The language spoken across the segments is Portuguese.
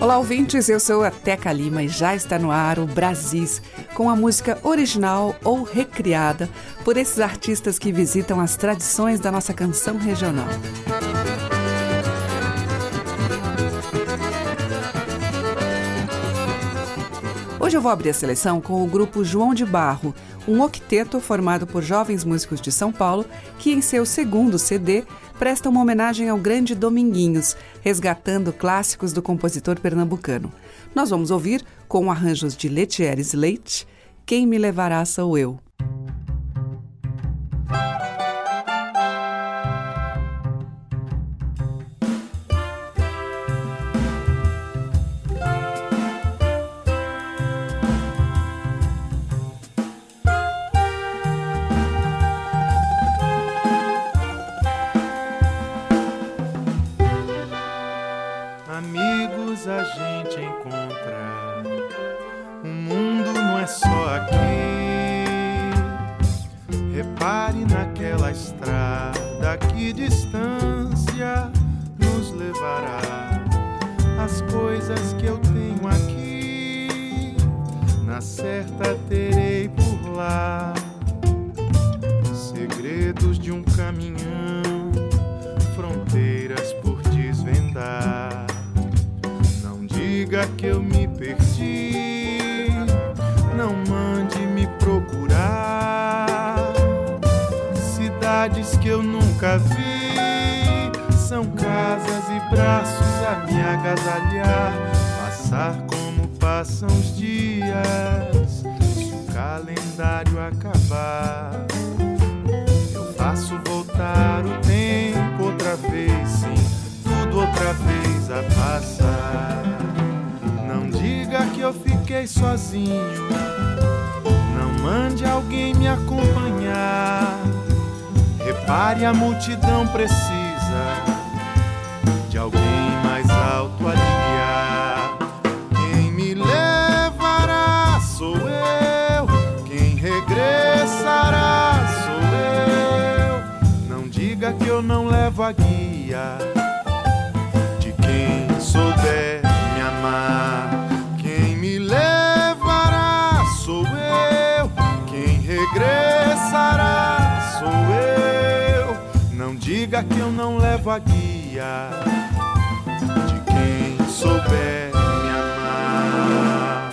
Olá, ouvintes. Eu sou a Teca Lima e já está no ar o Brasis, com a música original ou recriada por esses artistas que visitam as tradições da nossa canção regional. Hoje eu vou abrir a seleção com o grupo João de Barro, um octeto formado por jovens músicos de São Paulo que, em seu segundo CD, presta uma homenagem ao grande Dominguinhos, resgatando clássicos do compositor pernambucano. Nós vamos ouvir, com arranjos de Letieres Leite, Quem Me Levará Sou Eu. Que eu me perdi, não mande me procurar. Cidades que eu nunca vi, são casas e braços a me agasalhar. Passar como passam os dias, se o calendário acabar. Eu faço voltar o tempo outra vez, sim, tudo outra vez a passar. Fiquei sozinho, não mande alguém me acompanhar. Repare, a multidão precisa diga que eu não levo a guia de quem souber me amar.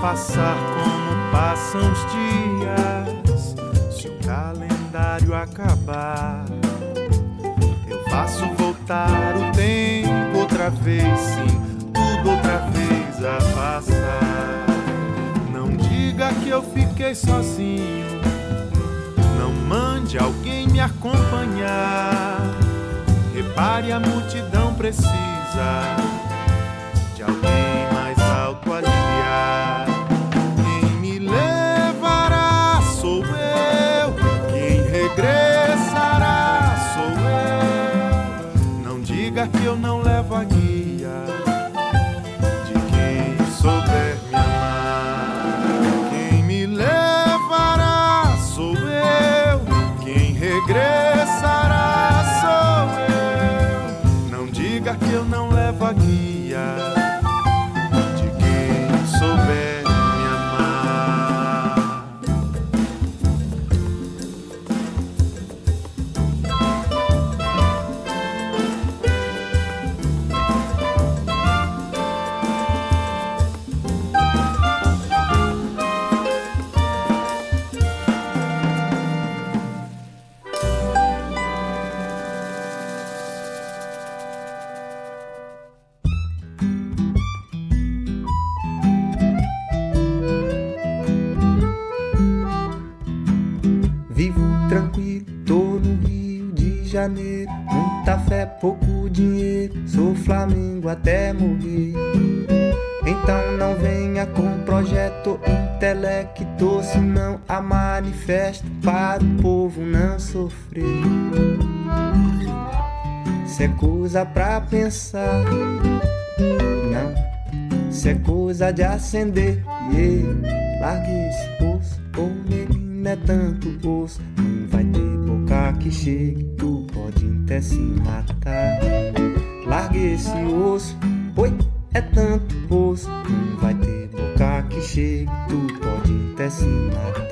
Passar como passam os acabar. Eu faço voltar o tempo outra vez, sim, tudo outra vez a passar. Não diga que eu fiquei sozinho, não mande alguém me acompanhar. Repare, a multidão precisa de alguém eu não levo a guia de quem souber me amar. Quem me levará sou eu, quem regressará sou eu. Não diga que eu não levo a guia Janeiro. Muita fé, pouco dinheiro. Sou Flamengo até morrer. Então não venha com projeto intelecto, senão a manifesto para o povo não sofrer. Se é coisa pra pensar, não. Se é coisa de acender, yeah. largue esse poço. ou menino é tanto poço, não vai ter boca que chegue pode até se matar. Largue esse osso, oi, é tanto osso. Não vai ter boca que chegue, tu pode até se matar.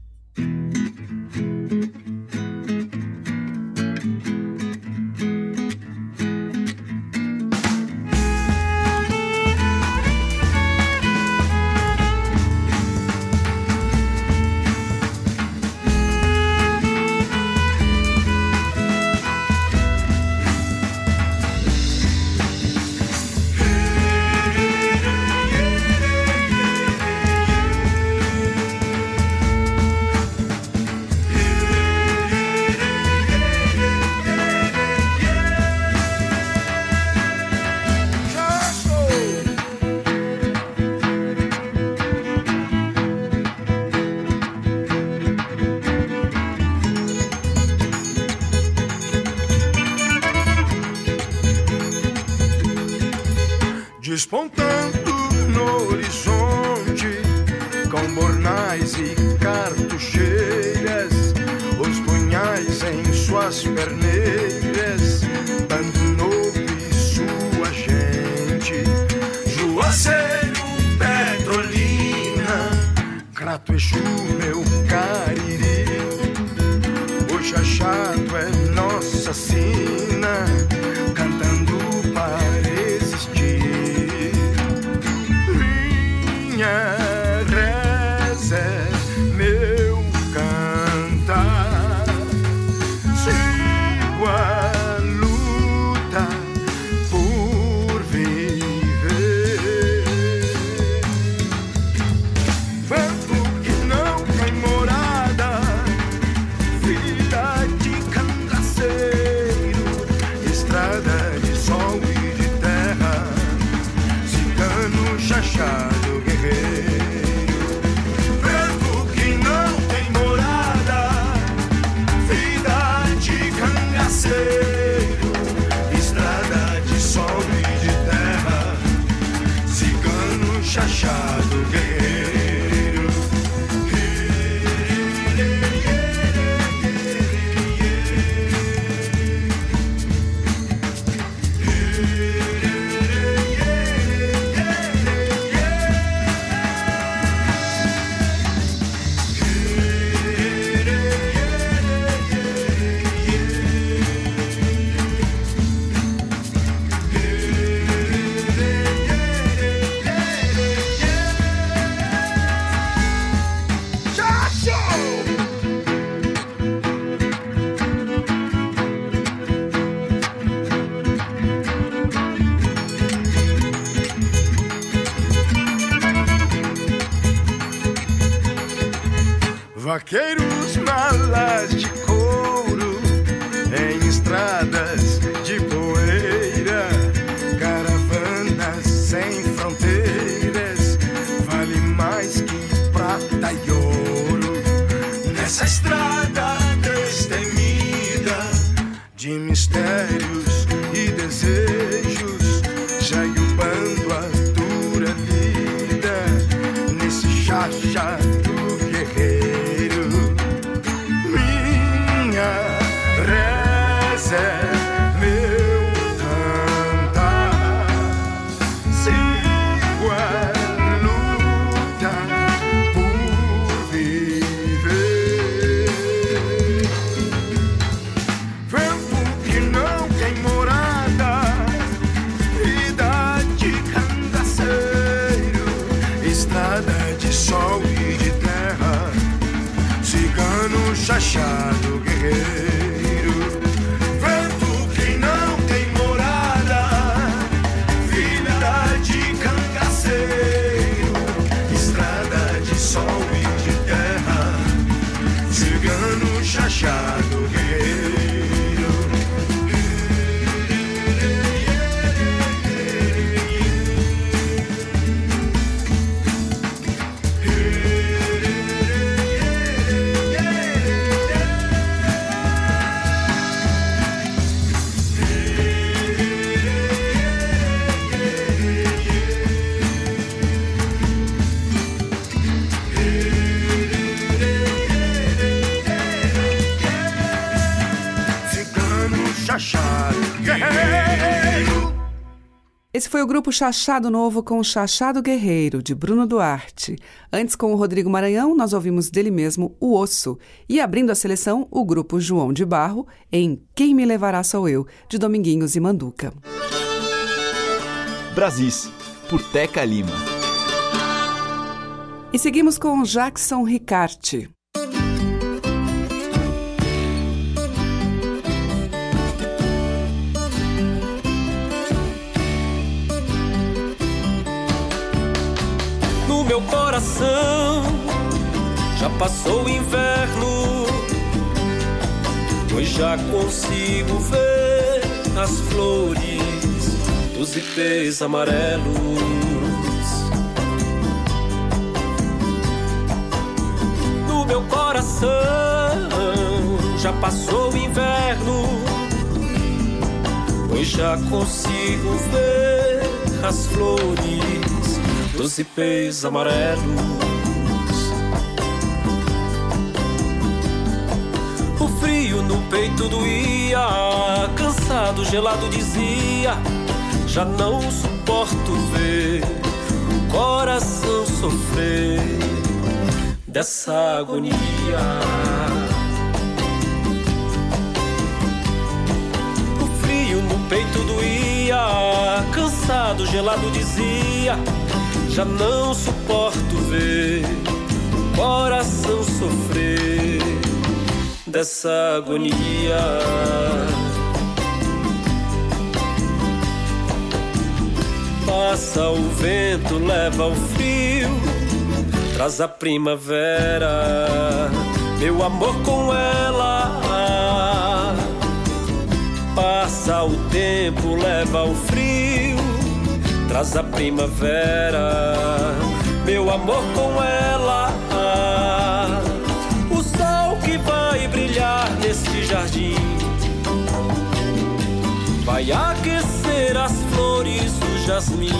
Mais foi o grupo Chachado Novo com Chachado Guerreiro, de Bruno Duarte. Antes, com o Rodrigo Maranhão, nós ouvimos dele mesmo O Osso. E abrindo a seleção, o grupo João de Barro, em Quem Me Levará Sou Eu, de Dominguinhos e Manduca. Brasis, por Teca Lima. E seguimos com Jackson Ricarte. Coração. Já passou o inverno, pois já consigo ver as flores dos ipês amarelos. No meu coração já passou o inverno, pois já consigo ver as flores dos ipês amarelos. O frio no peito doía, cansado, gelado dizia: Já não suporto ver o coração sofrer dessa agonia. O frio no peito doía, cansado, gelado dizia: Já não suporto ver o coração sofrer dessa agonia. Passa o vento, leva o frio, traz a primavera, meu amor com ela. Passa o tempo, leva o frio, traz a primavera, meu amor com ela. O sol que vai brilhar neste jardim vai aquecer as flores do jasmim,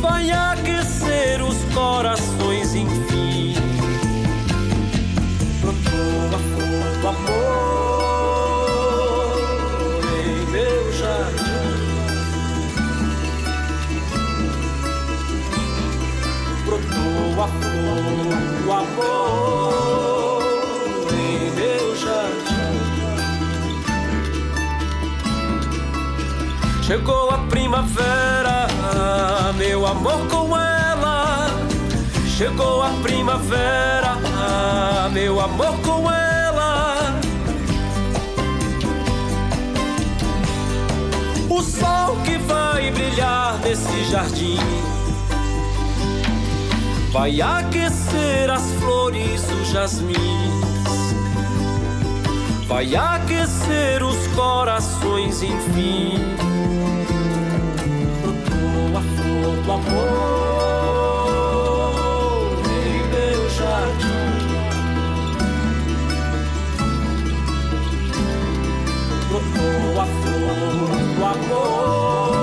vai aquecer os corações, enfim. Amor em meu jardim. Chegou a primavera, meu amor com ela. Chegou a primavera, meu amor com ela. O sol que vai brilhar nesse jardim vai aquecer as flores, o jasmim. Vai aquecer os corações, enfim. Brotou a flor do amor em meu jardim. Brotou a flor do amor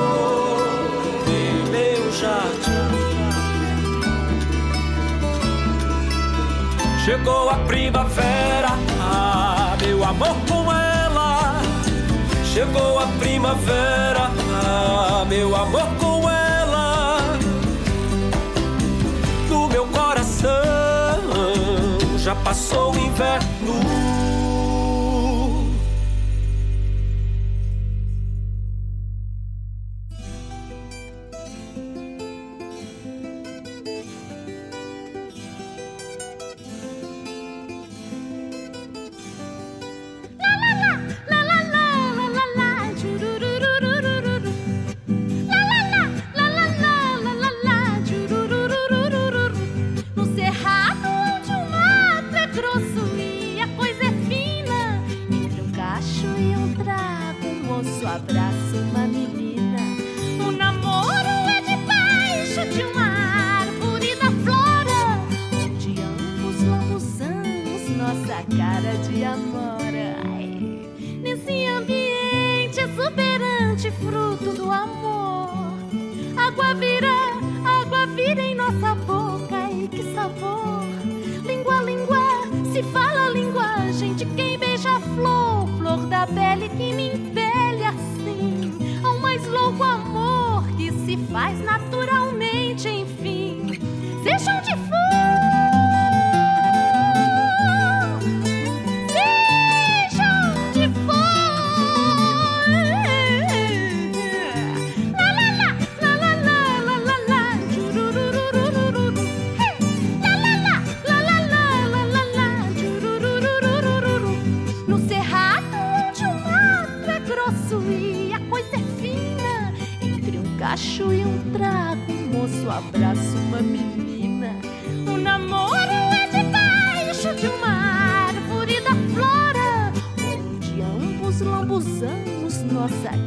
Chegou a primavera, ah, meu amor com ela. Chegou a primavera, ah, meu amor com ela. No meu coração já passou o inverno.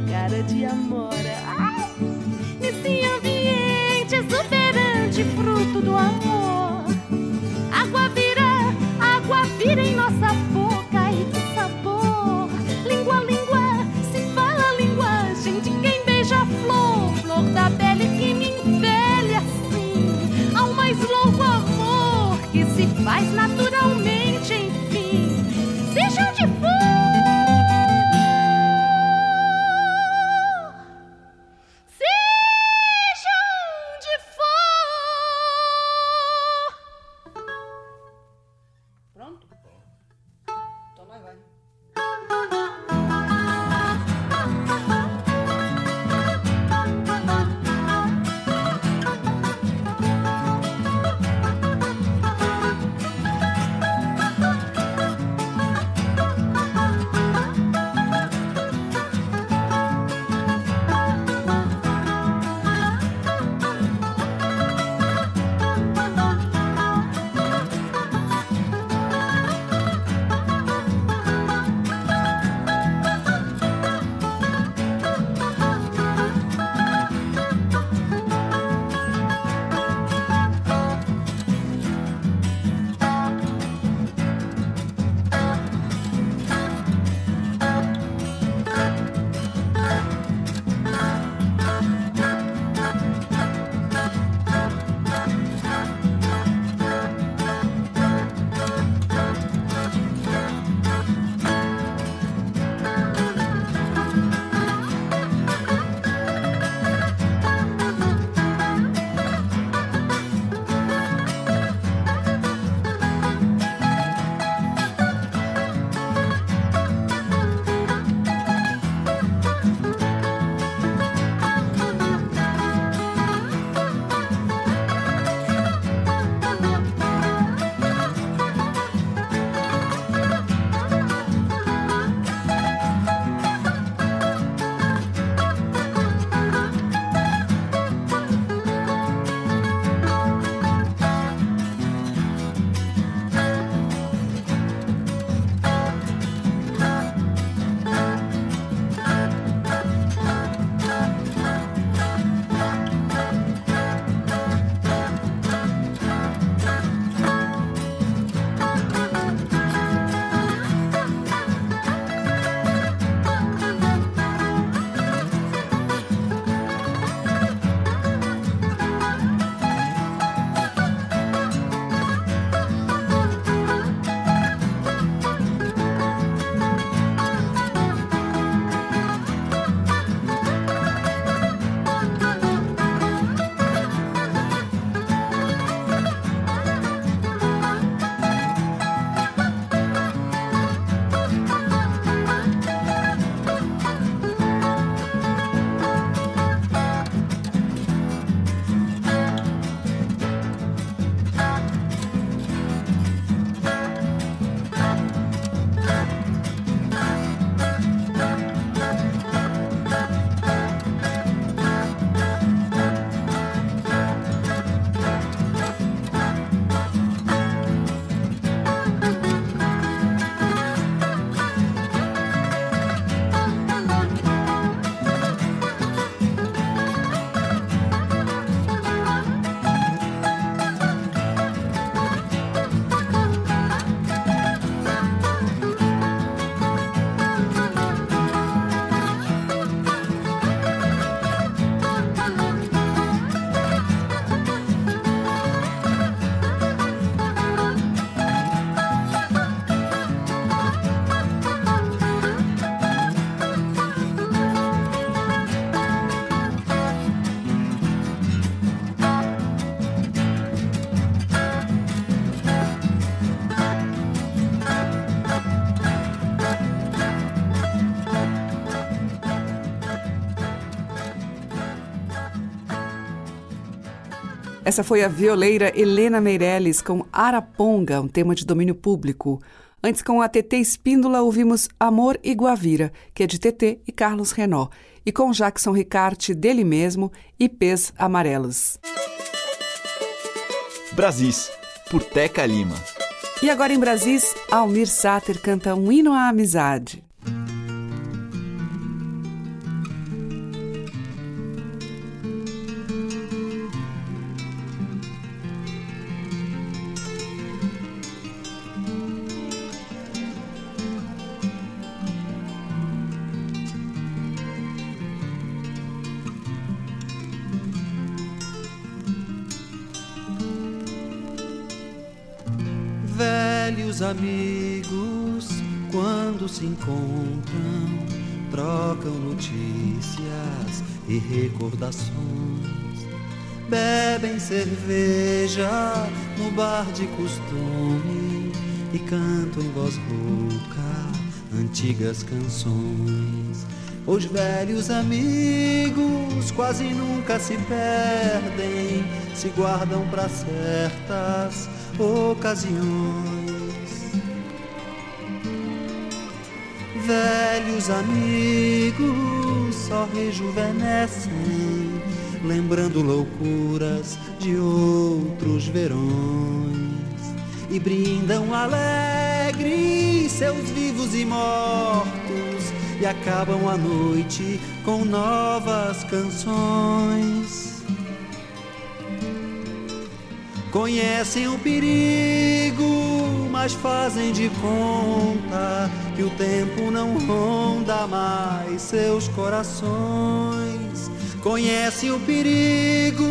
cara de Amora. Ai, nesse ambiente é exuberante, fruto do amor. Essa foi a violeira Helena Meirelles com Araponga, um tema de domínio público. Antes, com a TT Espíndola, ouvimos Amor e Guavira, que é de TT e Carlos Renó. E com Jackson Ricarte, dele mesmo, e Pés Amarelos. Brasis, por Teca Lima. E agora em Brasis, Almir Sater canta um hino à amizade. Velhos amigos, quando se encontram, trocam notícias e recordações. Bebem cerveja no bar de costume e cantam em voz rouca antigas canções. Os velhos amigos quase nunca se perdem, se guardam para certas ocasiões. Velhos amigos só rejuvenescem, lembrando loucuras de outros verões e brindam alegres seus vivos e mortos e acabam a noite com novas canções. Conhecem o perigo, mas fazem de conta que o tempo não ronda mais seus corações. Conhecem o perigo,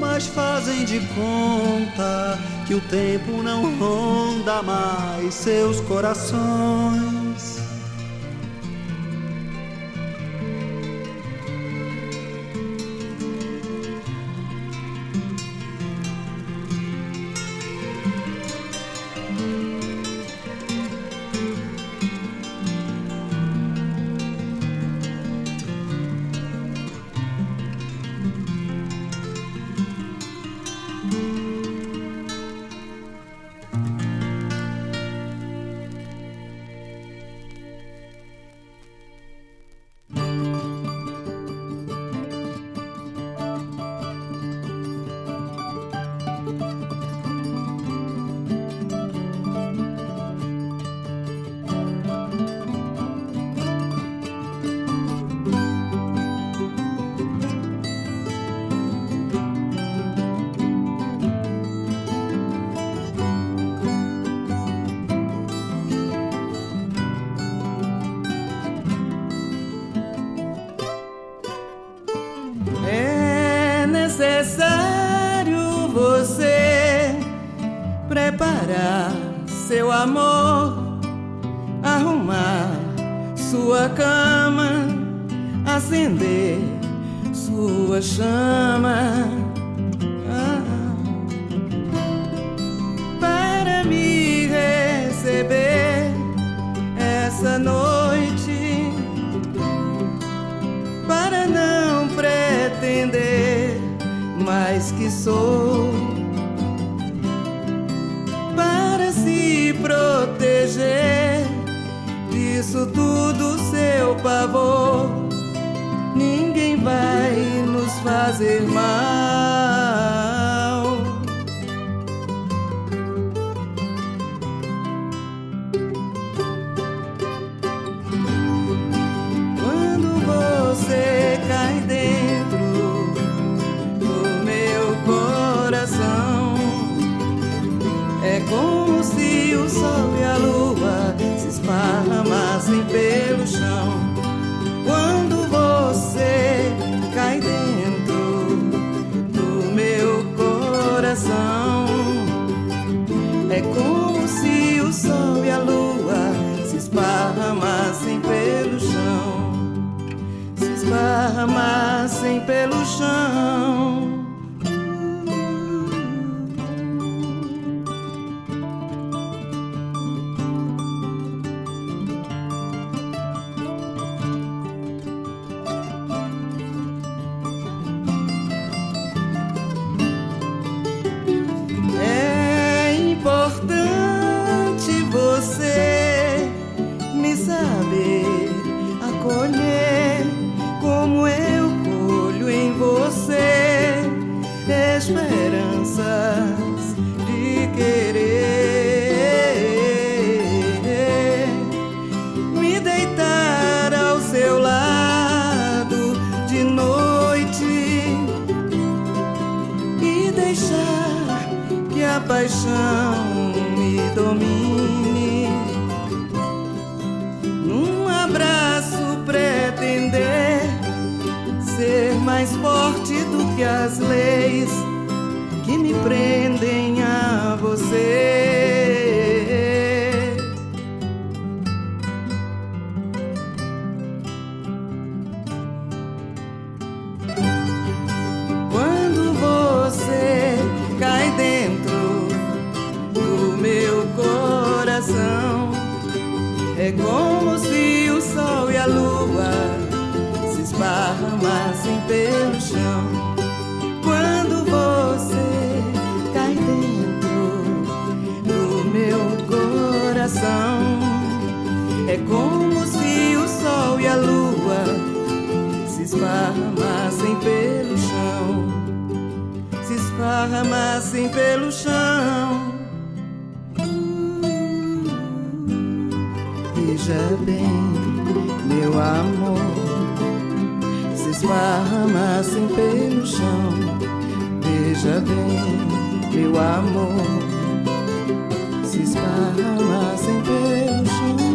mas fazem de conta que o tempo não ronda mais seus corações. Pelo pelo chão. Quando você cai dentro do meu coração, é como se o sol e a lua se esparramassem pelo chão. Se esparramassem pelo chão. veja bem, meu amor, se esparramassem pelo chão. Veja bem, meu amor, se esparramassem pelo chão.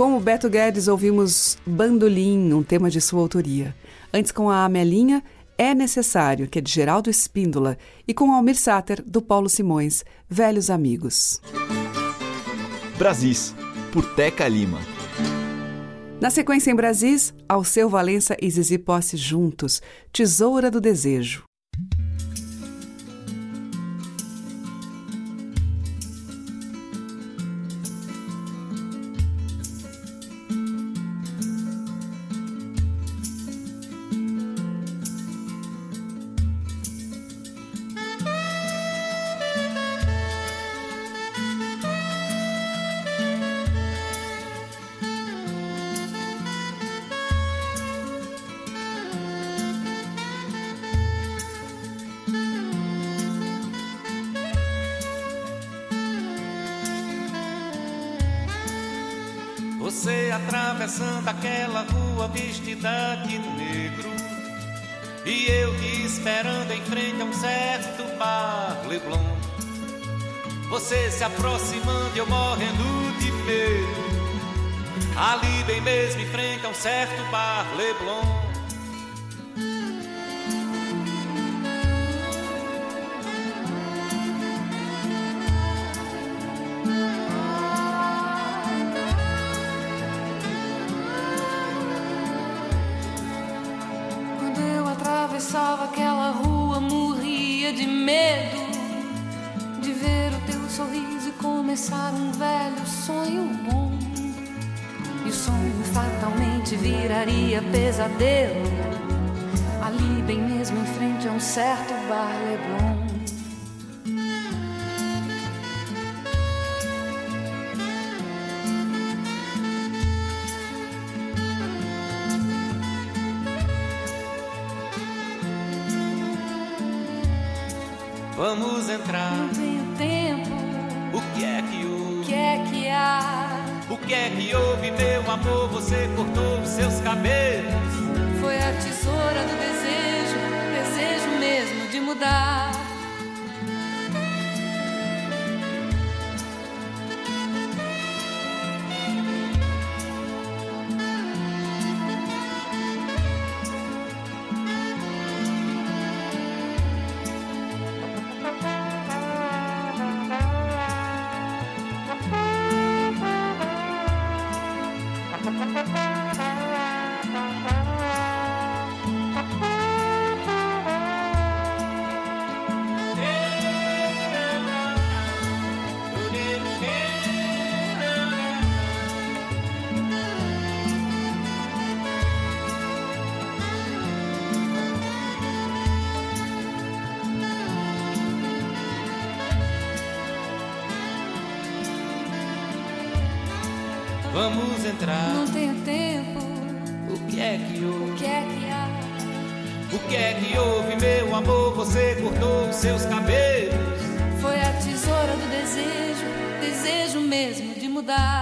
Com o Beto Guedes ouvimos Bandolim, um tema de sua autoria. Antes com a Amelinha, É Necessário, que é de Geraldo Espíndola, e com Almir Sater, do Paulo Simões, Velhos Amigos. Brasis, por Teca Lima. Na sequência em Brasis, Alceu Valença e Zizi Posse juntos, Tesoura do Desejo. Atravessando aquela rua vestida de negro. E eu te esperando em frente a um certo bar Leblon. Você se aproximando e eu morrendo de medo. Ali bem mesmo em frente a um certo bar Leblon entrar Não tenho tempo, O que é que o houve? que é que há? O que é que houve, meu amor? Você cortou os seus cabelos Foi a tesoura do desejo, desejo mesmo de mudar.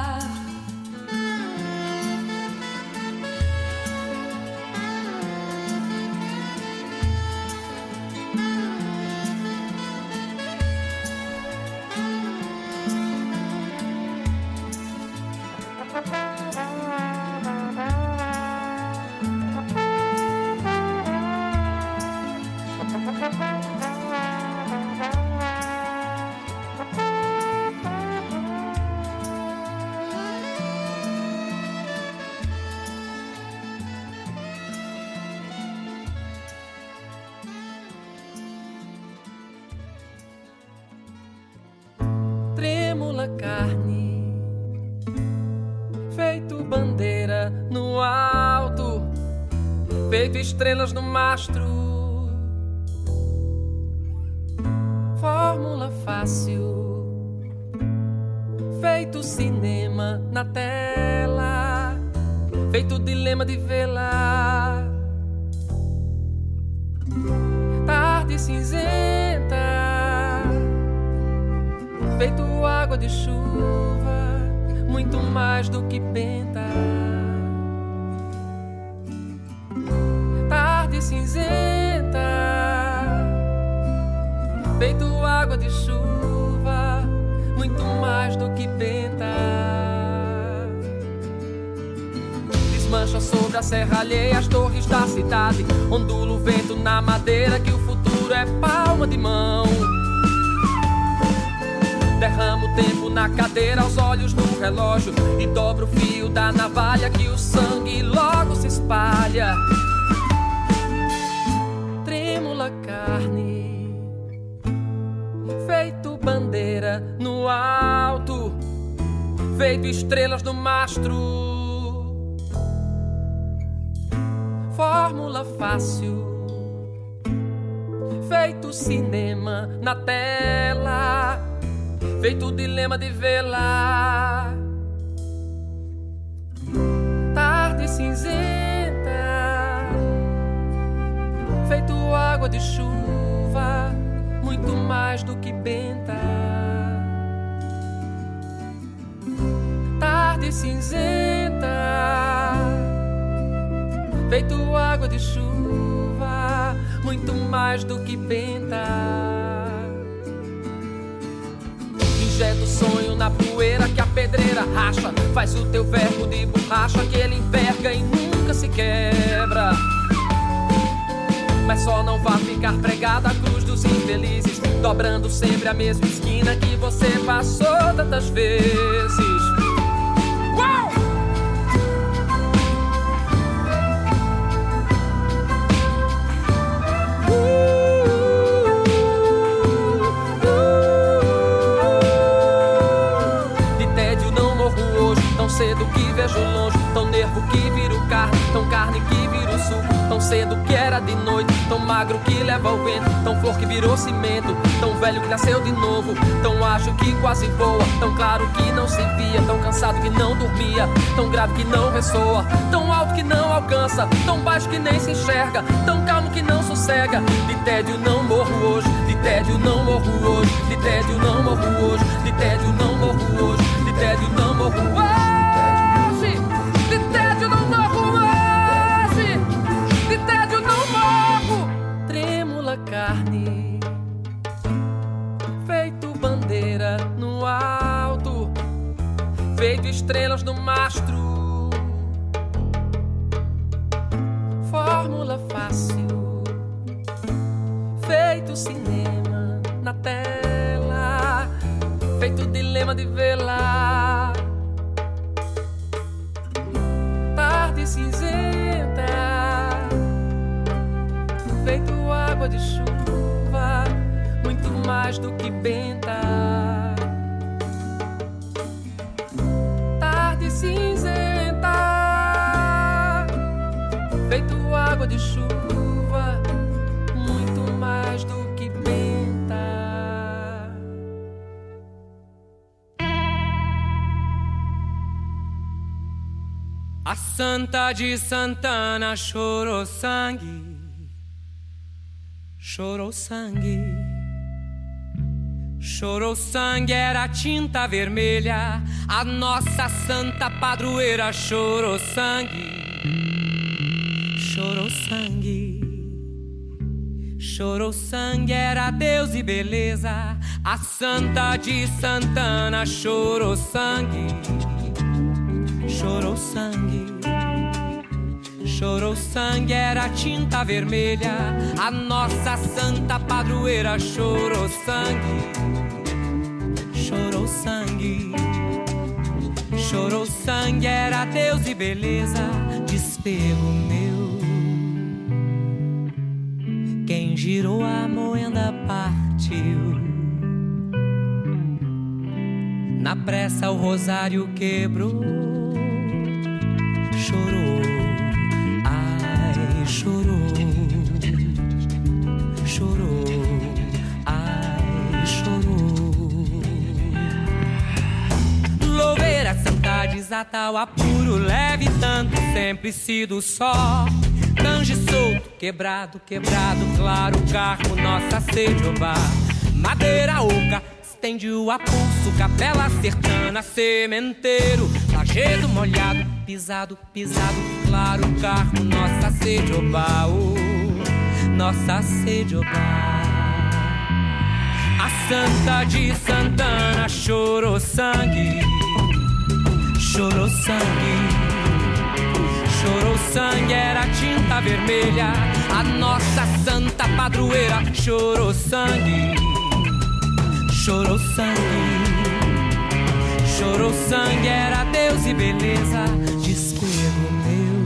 Trêmula carne, feito bandeira no alto, feito estrelas no mastro. Fórmula fácil, feito cinema na tela, feito dilema de vela. Tarde cinzenta feito água de chuva, muito mais do que penta. Tarde cinzenta, feito água de chuva, muito mais do que penta. mancha sobre a serra alheia, as torres da cidade. Ondula o vento na madeira, que o futuro é palma de mão. Na cadeira, os olhos no relógio. E dobro o fio da navalha, que o sangue logo se espalha. Trêmula carne, feito bandeira no alto, feito estrelas no mastro. Fórmula fácil, feito cinema na tela feito dilema de vela. Tarde cinzenta, feito água de chuva, muito mais do que benta. Tarde cinzenta, feito água de chuva, muito mais do que benta. Injeta o sonho na poeira que a pedreira racha. Faz o teu verbo de borracha que ele enverga e nunca se quebra. Mas só não vá ficar pregada a cruz dos infelizes, dobrando sempre a mesma esquina que você passou tantas vezes. Vejo longe, tão nervo que viro carne, tão carne que viro suco, tão cedo que era de noite, tão magro que leva o vento, tão flor que virou cimento, tão velho que nasceu de novo, tão ágil que quase voa, tão claro que não se via, tão cansado que não dormia, tão grave que não ressoa, tão alto que não alcança, tão baixo que nem se enxerga, tão calmo que não sossega. De tédio não morro hoje, de tédio não morro hoje, de tédio não morro hoje, de tédio não morro hoje, de tédio não morro hoje. De chuva, muito mais do que benta. Tarde cinzenta, feito água de chuva, muito mais do que benta. A Santa de Santana chorou sangue chorou sangue. Chorou sangue, era tinta vermelha. A nossa santa padroeira chorou sangue. Chorou sangue. Chorou sangue, era Deus e beleza. A santa de Santana chorou sangue. Chorou sangue. Chorou sangue, era tinta vermelha. A nossa santa padroeira chorou sangue. Chorou sangue. Chorou sangue, era Deus e beleza. Despego meu. Quem girou a moenda partiu. Na pressa o rosário quebrou. Desatal, apuro, leve tanto, sempre sido só. Tange solto, quebrado, quebrado, claro, carro, nossa sede, oba. Madeira oca, estende o apulso, capela sertana, sementeiro, lajedo molhado, pisado, pisado, claro, carro, nossa sede, oba, oh, nossa sede, oba. A Santa de Santana chorou sangue, chorou sangue, chorou sangue era tinta vermelha. A nossa santa padroeira chorou sangue. Chorou sangue. Chorou sangue, era Deus e beleza. Despego meu.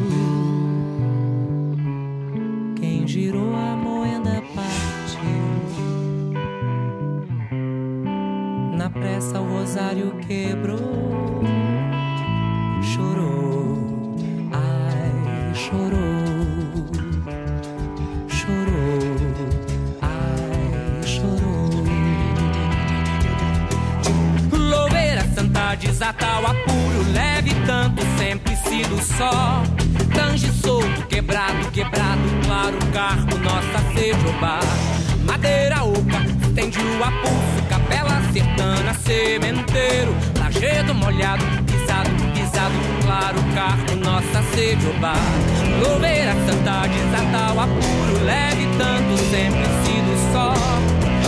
Quem girou a moeda partiu. Na pressa o rosário quebrou. Louveira santa desata o apuro leve tanto sempre sido só. Tange solto, quebrado, quebrado, claro, carro, nossa sede oba. Madeira oca, estende o apulso, capela sertana, sementeiro, lajedo molhado, pisado, pisado, claro, carro, nossa sede oba. Louveira santa desata o apuro leve tanto sempre sido.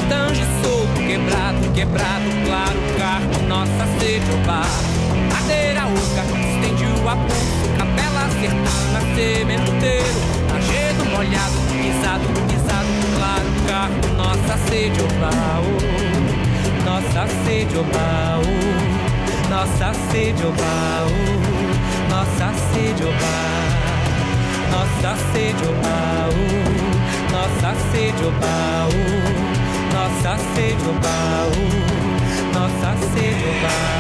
Tange solto, quebrado, quebrado, claro, carro, nossa sede oba. Madeira oca, estende o apulso, capela sertana, sementeiro, lajedo molhado, pisado, pisado, claro, carro, nossa sede oba. oh. Nossa sede oba, oh. nossa sede oba, oh. nossa sede oba. Nossa sede oba, oh. nossa sede. Nossa sede oba, oh. nossa sede.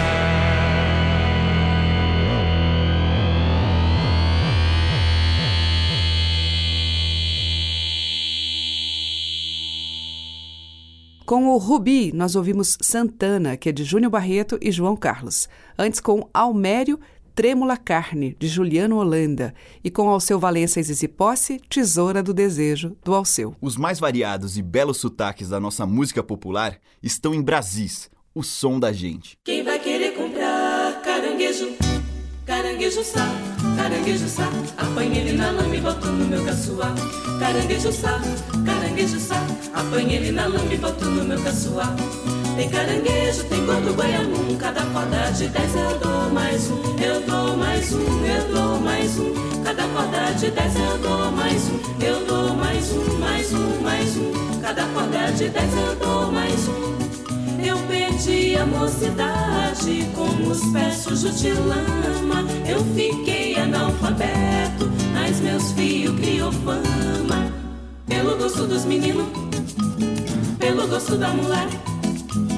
Com o Rubi, nós ouvimos Santana, que é de Júnior Barreto e João Carlos. Antes, com Almério, Trêmula Carne, de Juliano Holanda. E com Alceu Valença e Zizi Posse, Tesoura do Desejo, do Alceu. Os mais variados e belos sotaques da nossa música popular estão em Brasis, o som da gente. Quem vai querer comprar caranguejo? Caranguejo sá, caranguejo sá. Apanha ele na lama e boto no meu caçoar. Caranguejo sá, caranguejo sá. Apanha ele na lama e boto no meu caçoar. Tem caranguejo, tem gordo goiamum. Cada corda de dez eu dou mais um. Eu dou mais um, eu dou mais um. Cada corda de dez eu dou mais um. Eu dou mais um, mais um, mais um. Cada corda de dez eu dou mais um. Eu perdi a mocidade com os pés sujos de lama. Eu fiquei analfabeto, mas meus fios criou fama. Pelo gosto dos meninos, pelo gosto da mulher,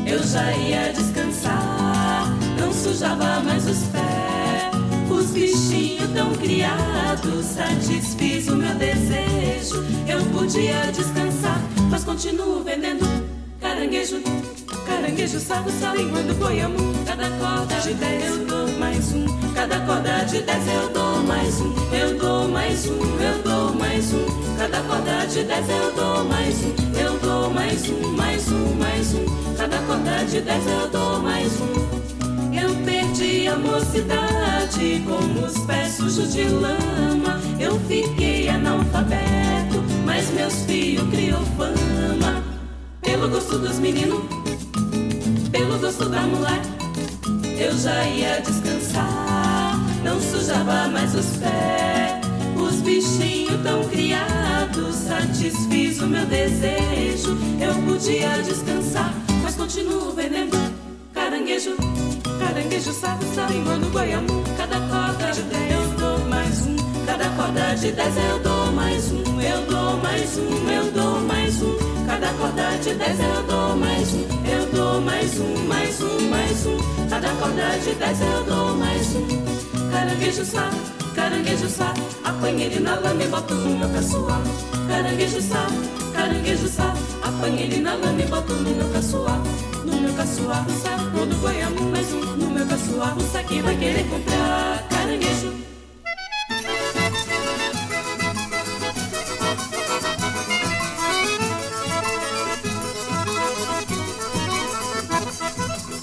eu já ia descansar. Não sujava mais os pés. Os bichinhos tão criados, satisfiz o meu desejo. Eu podia descansar, mas continuo vendendo caranguejo. Caranguejo, sabe, salinguando goiamu Cada corda de dez eu dou mais um Cada corda de dez eu dou mais um Eu dou mais um, eu dou mais um Cada corda de dez eu dou mais um. Eu dou mais um, mais um, mais um. Cada corda de dez eu dou mais um. Eu perdi a mocidade Com os pés sujos de lama. Eu fiquei analfabeto Mas meus fios criou fama. Pelo gosto dos meninos pelo gosto da mulher, eu já ia descansar. Não sujava mais os pés, os bichinhos tão criados. Satisfiz o meu desejo, eu podia descansar, mas continuo vendendo caranguejo. Caranguejo sabe, salimando goiamu. Cada corda de dez eu dou mais um. Cada corda de dez eu dou mais um. Eu dou mais um, eu dou mais um. Cada corda de dez eu dou mais um. Eu dou mais um, mais um, mais um. Cada corda de dez eu dou mais um. Caranguejo sá, caranguejo sá. Apanha ele na lama e boto no meu caçoar. Caranguejo sá, caranguejo sá. Apanha ele na lama e boto no meu caçoar. No meu caçoar, o saco do goiamu mais um. No meu caçoar, o saque vai querer comprar caranguejo.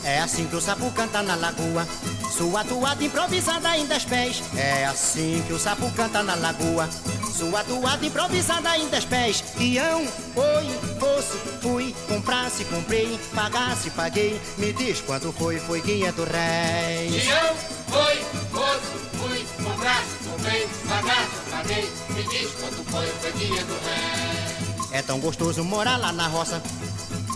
É assim que o sapo canta na lagoa. Sua toada improvisada em dez pés. É assim que o sapo canta na lagoa. Sua toada improvisada em dez pés. Ião, oi, fosse, fui, comprasse, comprei, pagasse, paguei. Me diz quanto foi, foi 500 réis. Ião, foi, fosse, fui, comprasse, comprei, pagasse. paguei, me diz quando foi, foi dia do ré. É tão gostoso morar lá na roça,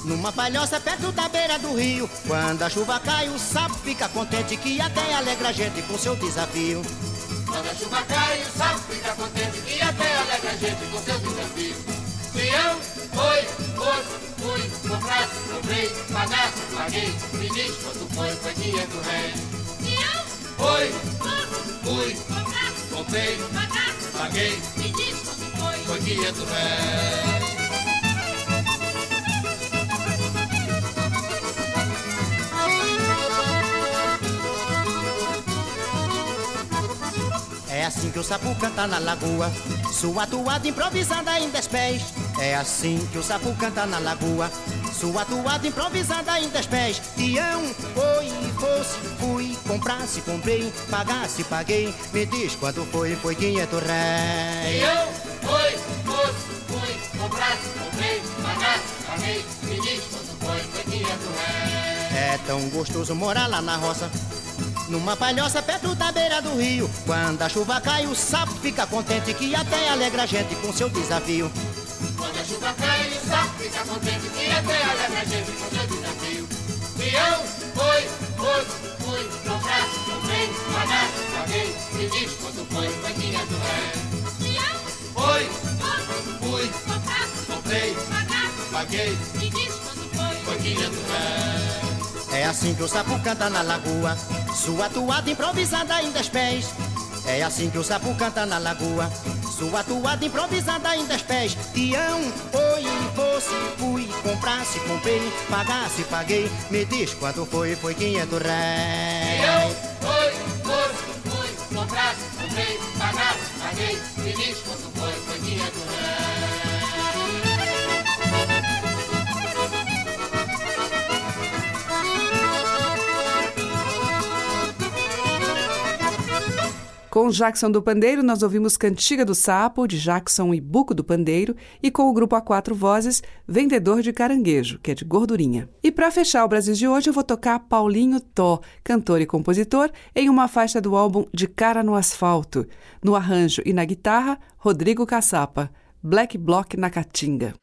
numa palhoça perto da beira do rio. Quando a chuva cai, o sapo fica contente que até alegra a gente com seu desafio. Quando a chuva cai, o sapo fica contente que até alegra a gente com seu desafio. Peão, foi, moço, fui, comprasse, comprei, pagasse, paguei, me diz quando foi, foi dia do rei. Peão, foi, moço, fui, comprasse, comprei, pagasse, paguei, me diz quando foi, foi dia do rei. Assim que o sapo canta na lagoa, sua toada improvisada em dez pés. É assim que o sapo canta na lagoa, sua toada improvisada em dez pés. Tião, foi, fosse, fui, comprasse, comprei, pagasse, paguei. Me diz quanto foi, foi quinhentos réis. Tião, foi, fosse, fui, comprasse, comprei, pagasse, paguei. Me diz quanto foi, foi quinhentos réis. É tão gostoso morar lá na roça. Numa palhoça perto da beira do rio Quando a chuva cai o sapo fica contente Que até alegra a gente com seu desafio. Quando a chuva cai o sapo fica contente Que até alegra a gente com seu desafio. Peão, foi, foi, fui, comprasse, comprei, pagasse, paguei Me diz quanto foi, foi quinhentos réis Peão, Foi, moço, fui, comprasse, comprei, pagasse, paguei, me diz quando foi, foi quinhentos réis É assim que o sapo canta na lagoa. Sua toada improvisada em dez pés. É assim que o sapo canta na lagoa. Sua toada improvisada em dez pés. Tião, foi, fosse, fui Comprasse, comprei, pagasse, paguei. Me diz quanto foi, foi quinhentos réis Com Jackson do Pandeiro, nós ouvimos Cantiga do Sapo, de Jackson e Buco do Pandeiro, e com o grupo a quatro vozes, Vendedor de Caranguejo, que é de gordurinha. E para fechar o Brasil de hoje, eu vou tocar Paulinho Tó, cantor e compositor, em uma faixa do álbum De Cara no Asfalto. No arranjo e na guitarra, Rodrigo Caçapa, Black Block na Caatinga.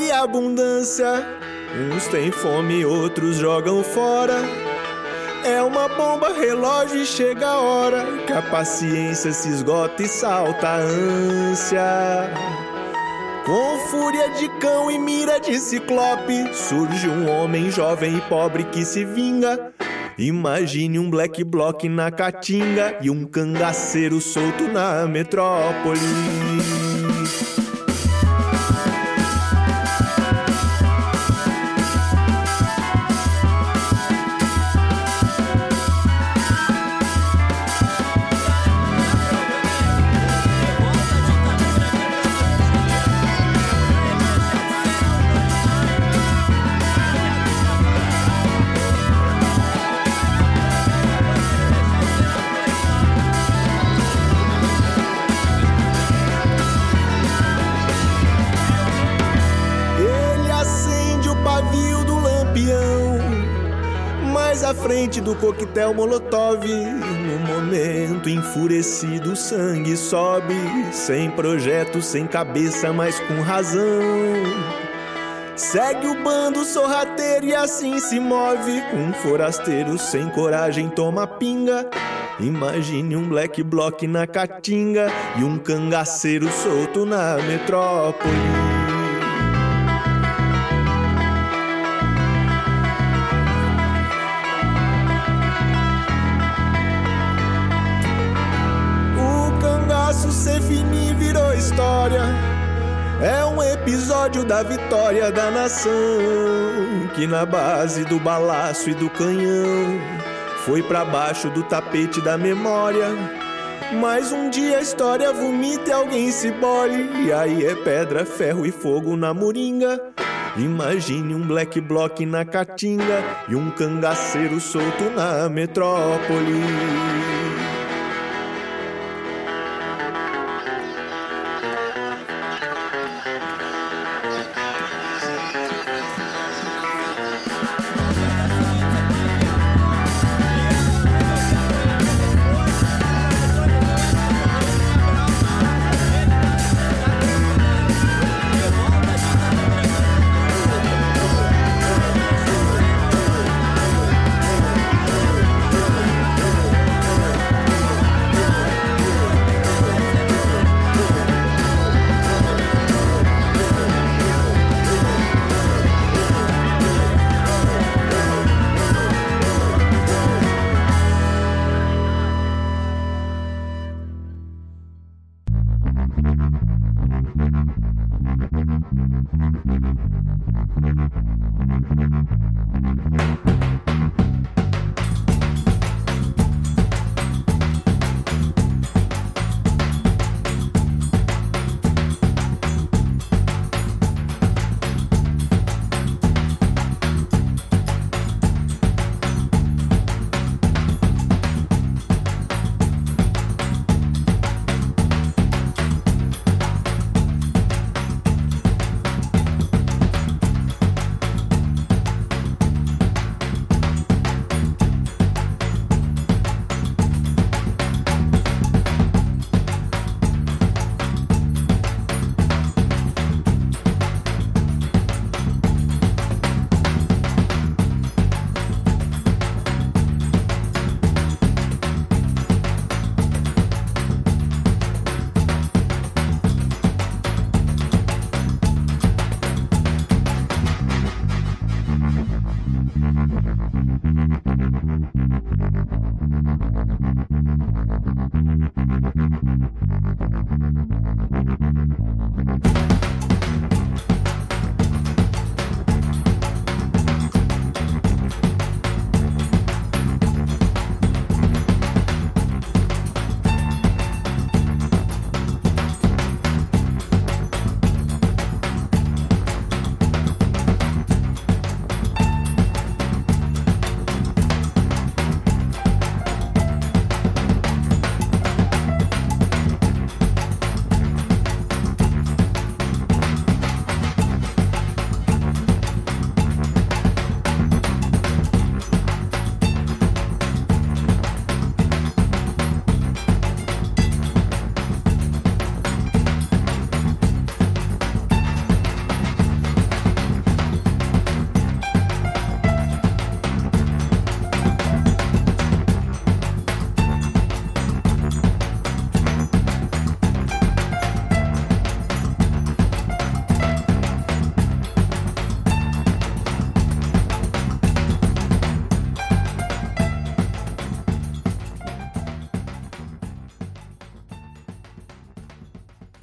E abundância. Uns têm fome, outros jogam fora. É uma bomba relógio e chega a hora que a paciência se esgota e salta a ânsia. Com fúria de cão e mira de ciclope, surge um homem jovem e pobre que se vinga. Imagine um black block na caatinga e um cangaceiro solto na metrópole. Frente do coquetel Molotov. No momento enfurecido, o sangue sobe, sem projeto, sem cabeça, mas com razão. Segue o bando sorrateiro e assim se move. Um forasteiro sem coragem toma pinga. Imagine um black block na caatinga e um cangaceiro solto na metrópole. História. É um episódio da vitória da nação. Que na base do balaço e do canhão foi pra baixo do tapete da memória. Mas um dia a história vomita e alguém se bole. E aí é pedra, ferro e fogo na moringa. Imagine um black block na caatinga e um cangaceiro solto na metrópole.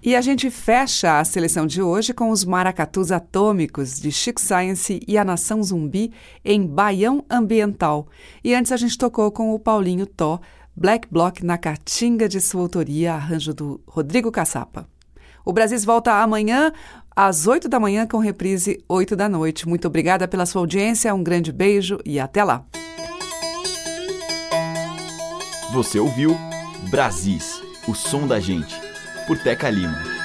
E a gente fecha a seleção de hoje com os Maracatus Atômicos de Chic Science e a Nação Zumbi em Baião Ambiental. E antes a gente tocou com o Paulinho Tó, Black Block na Caatinga de sua autoria, arranjo do Rodrigo Caçapa. O Brasil volta amanhã às 8 da manhã com reprise 8 da noite. Muito obrigada pela sua audiência, um grande beijo e até lá. Você ouviu Brasis, o som da gente por Teca Lima.